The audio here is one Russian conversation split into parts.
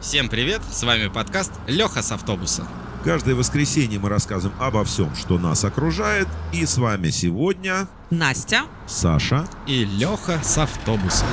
Всем привет, с вами подкаст Леха с автобуса. Каждое воскресенье мы рассказываем обо всем, что нас окружает. И с вами сегодня Настя. Саша. И Леха с автобуса.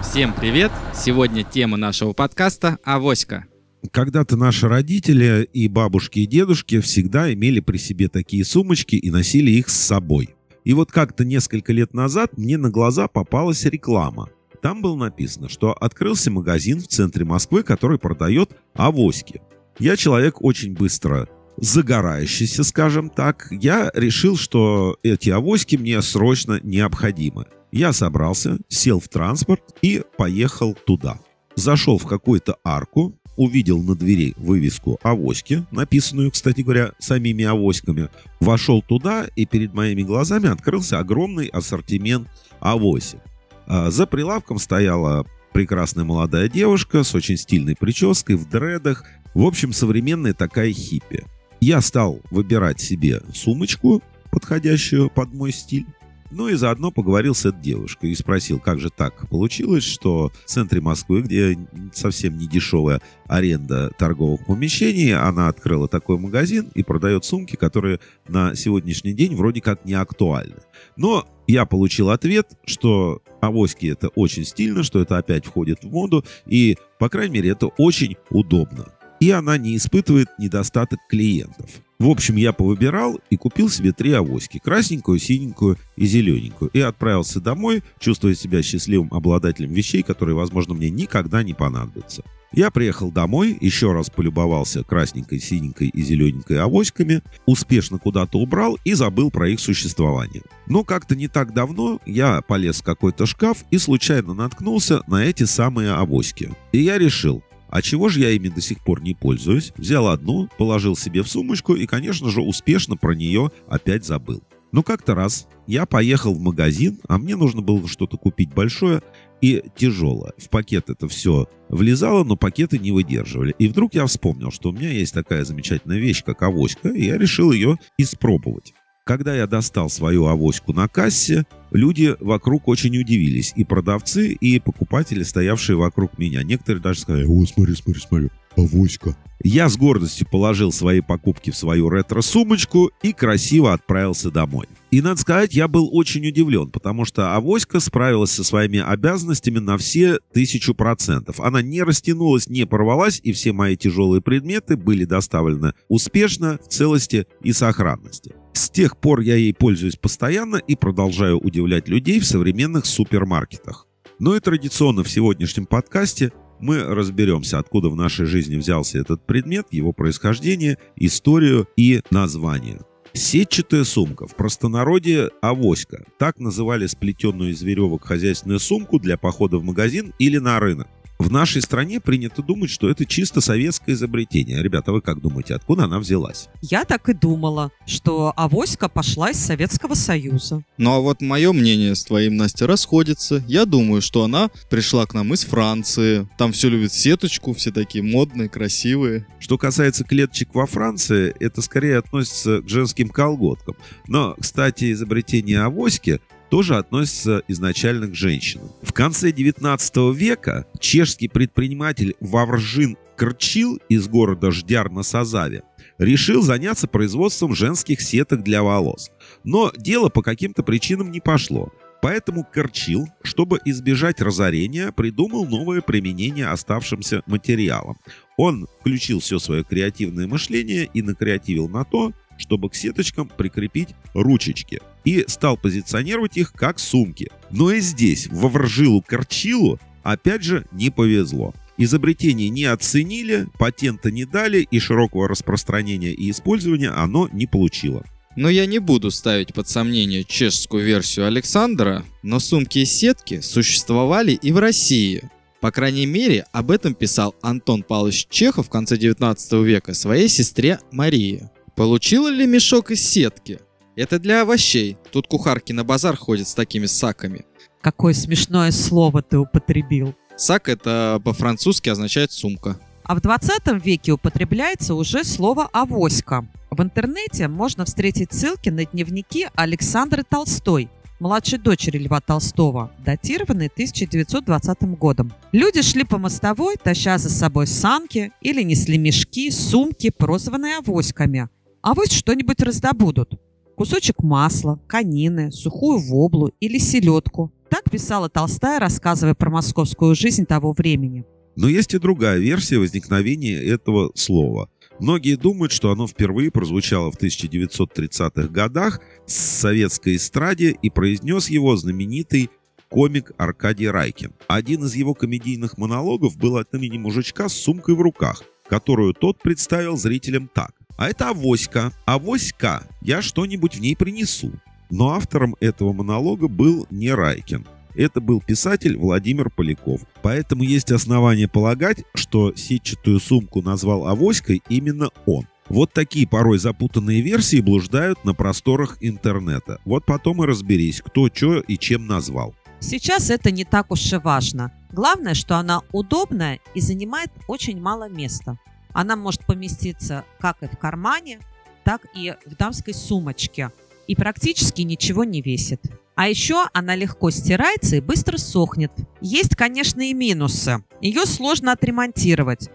Всем привет! Сегодня тема нашего подкаста «Авоська». Когда-то наши родители и бабушки и дедушки всегда имели при себе такие сумочки и носили их с собой. И вот как-то несколько лет назад мне на глаза попалась реклама. Там было написано, что открылся магазин в центре Москвы, который продает авоськи. Я человек очень быстро загорающийся, скажем так. Я решил, что эти авоськи мне срочно необходимы. Я собрался, сел в транспорт и поехал туда. Зашел в какую-то арку, увидел на двери вывеску «Авоськи», написанную, кстати говоря, самими авоськами, вошел туда, и перед моими глазами открылся огромный ассортимент авосик. А за прилавком стояла прекрасная молодая девушка с очень стильной прической, в дредах. В общем, современная такая хиппи. Я стал выбирать себе сумочку, подходящую под мой стиль. Ну и заодно поговорил с этой девушкой и спросил, как же так получилось, что в центре Москвы, где совсем не дешевая аренда торговых помещений, она открыла такой магазин и продает сумки, которые на сегодняшний день вроде как не актуальны. Но я получил ответ, что авоськи это очень стильно, что это опять входит в моду, и, по крайней мере, это очень удобно. И она не испытывает недостаток клиентов. В общем, я повыбирал и купил себе три авоськи. Красненькую, синенькую и зелененькую. И отправился домой, чувствуя себя счастливым обладателем вещей, которые, возможно, мне никогда не понадобятся. Я приехал домой, еще раз полюбовался красненькой, синенькой и зелененькой авоськами, успешно куда-то убрал и забыл про их существование. Но как-то не так давно я полез в какой-то шкаф и случайно наткнулся на эти самые авоськи. И я решил, а чего же я ими до сих пор не пользуюсь? Взял одну, положил себе в сумочку и, конечно же, успешно про нее опять забыл. Но как-то раз я поехал в магазин, а мне нужно было что-то купить большое и тяжелое. В пакет это все влезало, но пакеты не выдерживали. И вдруг я вспомнил, что у меня есть такая замечательная вещь, как авоська, и я решил ее испробовать. Когда я достал свою авоську на кассе, люди вокруг очень удивились. И продавцы, и покупатели, стоявшие вокруг меня. Некоторые даже сказали, о, смотри, смотри, смотри, авоська. Я с гордостью положил свои покупки в свою ретро-сумочку и красиво отправился домой. И, надо сказать, я был очень удивлен, потому что Авоська справилась со своими обязанностями на все тысячу процентов. Она не растянулась, не порвалась, и все мои тяжелые предметы были доставлены успешно, в целости и сохранности. С тех пор я ей пользуюсь постоянно и продолжаю удивлять людей в современных супермаркетах. Ну и традиционно в сегодняшнем подкасте мы разберемся, откуда в нашей жизни взялся этот предмет, его происхождение, историю и название. Сетчатая сумка, в простонародье авоська. Так называли сплетенную из веревок хозяйственную сумку для похода в магазин или на рынок. В нашей стране принято думать, что это чисто советское изобретение. Ребята, вы как думаете, откуда она взялась? Я так и думала, что авоська пошла из Советского Союза. Ну а вот мое мнение с твоим, Настя, расходится. Я думаю, что она пришла к нам из Франции. Там все любят сеточку, все такие модные, красивые. Что касается клеточек во Франции, это скорее относится к женским колготкам. Но, кстати, изобретение авоськи тоже относится изначально к женщинам. В конце 19 века чешский предприниматель Вавржин Крчил из города Ждяр на Сазаве решил заняться производством женских сеток для волос. Но дело по каким-то причинам не пошло. Поэтому Корчил, чтобы избежать разорения, придумал новое применение оставшимся материалам. Он включил все свое креативное мышление и накреативил на то, чтобы к сеточкам прикрепить ручечки. И стал позиционировать их как сумки. Но и здесь, во Вржилу Корчилу, опять же не повезло. Изобретение не оценили, патента не дали и широкого распространения и использования оно не получило. Но я не буду ставить под сомнение чешскую версию Александра, но сумки и сетки существовали и в России. По крайней мере, об этом писал Антон Павлович Чехов в конце 19 века своей сестре Марии. Получила ли мешок из сетки? Это для овощей. Тут кухарки на базар ходят с такими саками. Какое смешное слово ты употребил. Сак это по-французски означает сумка. А в 20 веке употребляется уже слово «авоська». В интернете можно встретить ссылки на дневники Александры Толстой. младшей дочери Льва Толстого, датированный 1920 годом. Люди шли по мостовой, таща за собой санки или несли мешки, сумки, прозванные авоськами. Авось что-нибудь раздобудут. Кусочек масла, конины, сухую воблу или селедку. Так писала Толстая, рассказывая про московскую жизнь того времени. Но есть и другая версия возникновения этого слова. Многие думают, что оно впервые прозвучало в 1930-х годах с советской эстраде и произнес его знаменитый комик Аркадий Райкин. Один из его комедийных монологов был от имени мужичка с сумкой в руках, которую тот представил зрителям так. А это авоська. Авоська. Я что-нибудь в ней принесу. Но автором этого монолога был не Райкин. Это был писатель Владимир Поляков. Поэтому есть основания полагать, что сетчатую сумку назвал авоськой именно он. Вот такие порой запутанные версии блуждают на просторах интернета. Вот потом и разберись, кто что и чем назвал. Сейчас это не так уж и важно. Главное, что она удобная и занимает очень мало места. Она может поместиться как и в кармане, так и в дамской сумочке. И практически ничего не весит. А еще она легко стирается и быстро сохнет. Есть, конечно, и минусы. Ее сложно отремонтировать.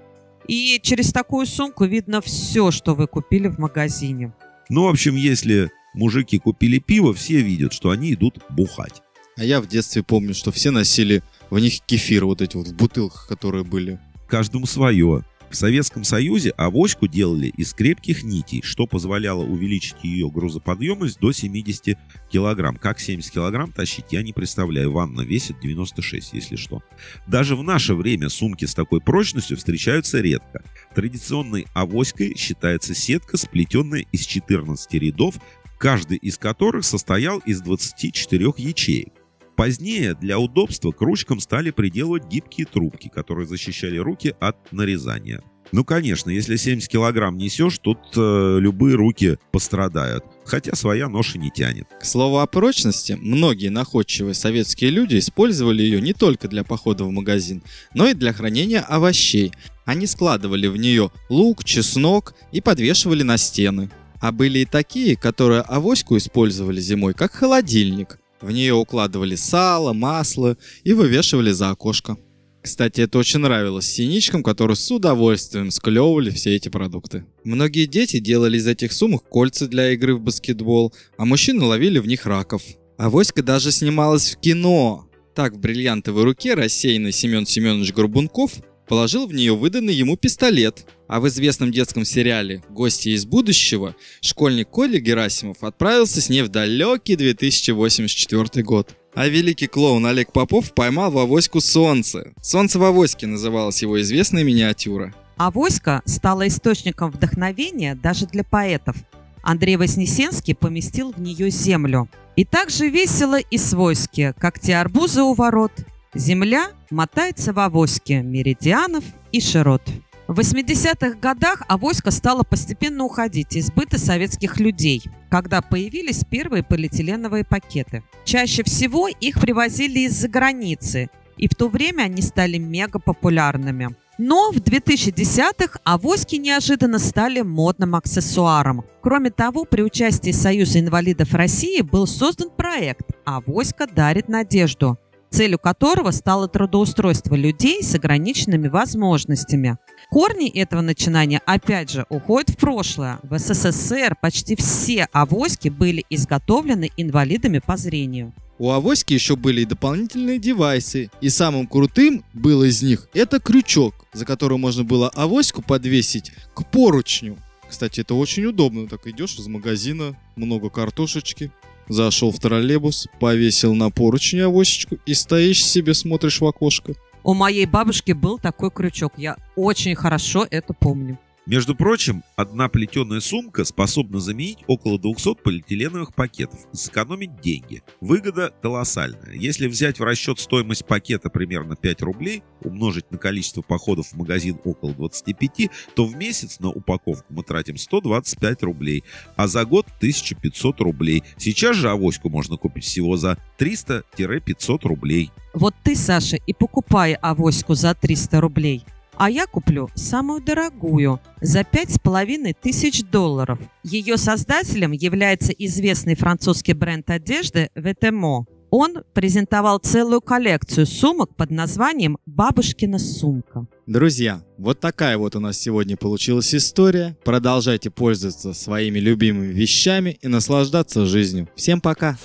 И через такую сумку видно все, что вы купили в магазине. Ну, в общем, если мужики купили пиво, все видят, что они идут бухать. А я в детстве помню, что все носили в них кефир, вот эти вот в бутылках, которые были. Каждому свое. В Советском Союзе авоську делали из крепких нитей, что позволяло увеличить ее грузоподъемность до 70 килограмм. Как 70 килограмм тащить, я не представляю. Ванна весит 96, если что. Даже в наше время сумки с такой прочностью встречаются редко. Традиционной авоськой считается сетка, сплетенная из 14 рядов, каждый из которых состоял из 24 ячеек. Позднее для удобства к ручкам стали приделывать гибкие трубки, которые защищали руки от нарезания. Ну, конечно, если 70 килограмм несешь, тут э, любые руки пострадают, хотя своя ноша не тянет. К слову о прочности, многие находчивые советские люди использовали ее не только для похода в магазин, но и для хранения овощей. Они складывали в нее лук, чеснок и подвешивали на стены. А были и такие, которые авоську использовали зимой как холодильник – в нее укладывали сало, масло и вывешивали за окошко. Кстати, это очень нравилось синичкам, которые с удовольствием склевывали все эти продукты. Многие дети делали из этих сумок кольца для игры в баскетбол, а мужчины ловили в них раков. А Воська даже снималась в кино. Так в бриллиантовой руке рассеянный Семен Семенович Горбунков положил в нее выданный ему пистолет. А в известном детском сериале «Гости из будущего» школьник Коля Герасимов отправился с ней в далекий 2084 год. А великий клоун Олег Попов поймал в авоську солнце. «Солнце в авоське» называлась его известная миниатюра. Авоська стала источником вдохновения даже для поэтов. Андрей Вознесенский поместил в нее землю. И так же весело и свойски, как те арбузы у ворот, Земля мотается в авоське меридианов и широт. В 80-х годах авоська стала постепенно уходить из быта советских людей, когда появились первые полиэтиленовые пакеты. Чаще всего их привозили из-за границы, и в то время они стали мега популярными. Но в 2010-х авоськи неожиданно стали модным аксессуаром. Кроме того, при участии Союза инвалидов России был создан проект «Авоська дарит надежду», целью которого стало трудоустройство людей с ограниченными возможностями. Корни этого начинания, опять же, уходят в прошлое. В СССР почти все авоськи были изготовлены инвалидами по зрению. У авоськи еще были и дополнительные девайсы, и самым крутым был из них это крючок, за который можно было авоську подвесить к поручню. Кстати, это очень удобно. Так идешь из магазина, много картошечки, Зашел в троллейбус, повесил на поручень авосечку и стоишь себе, смотришь в окошко. У моей бабушки был такой крючок. Я очень хорошо это помню. Между прочим, одна плетеная сумка способна заменить около 200 полиэтиленовых пакетов и сэкономить деньги. Выгода колоссальная. Если взять в расчет стоимость пакета примерно 5 рублей, умножить на количество походов в магазин около 25, то в месяц на упаковку мы тратим 125 рублей, а за год 1500 рублей. Сейчас же авоську можно купить всего за 300-500 рублей. Вот ты, Саша, и покупай авоську за 300 рублей. А я куплю самую дорогую за пять с половиной тысяч долларов. Ее создателем является известный французский бренд одежды Ветемо. Он презентовал целую коллекцию сумок под названием «Бабушкина сумка». Друзья, вот такая вот у нас сегодня получилась история. Продолжайте пользоваться своими любимыми вещами и наслаждаться жизнью. Всем пока!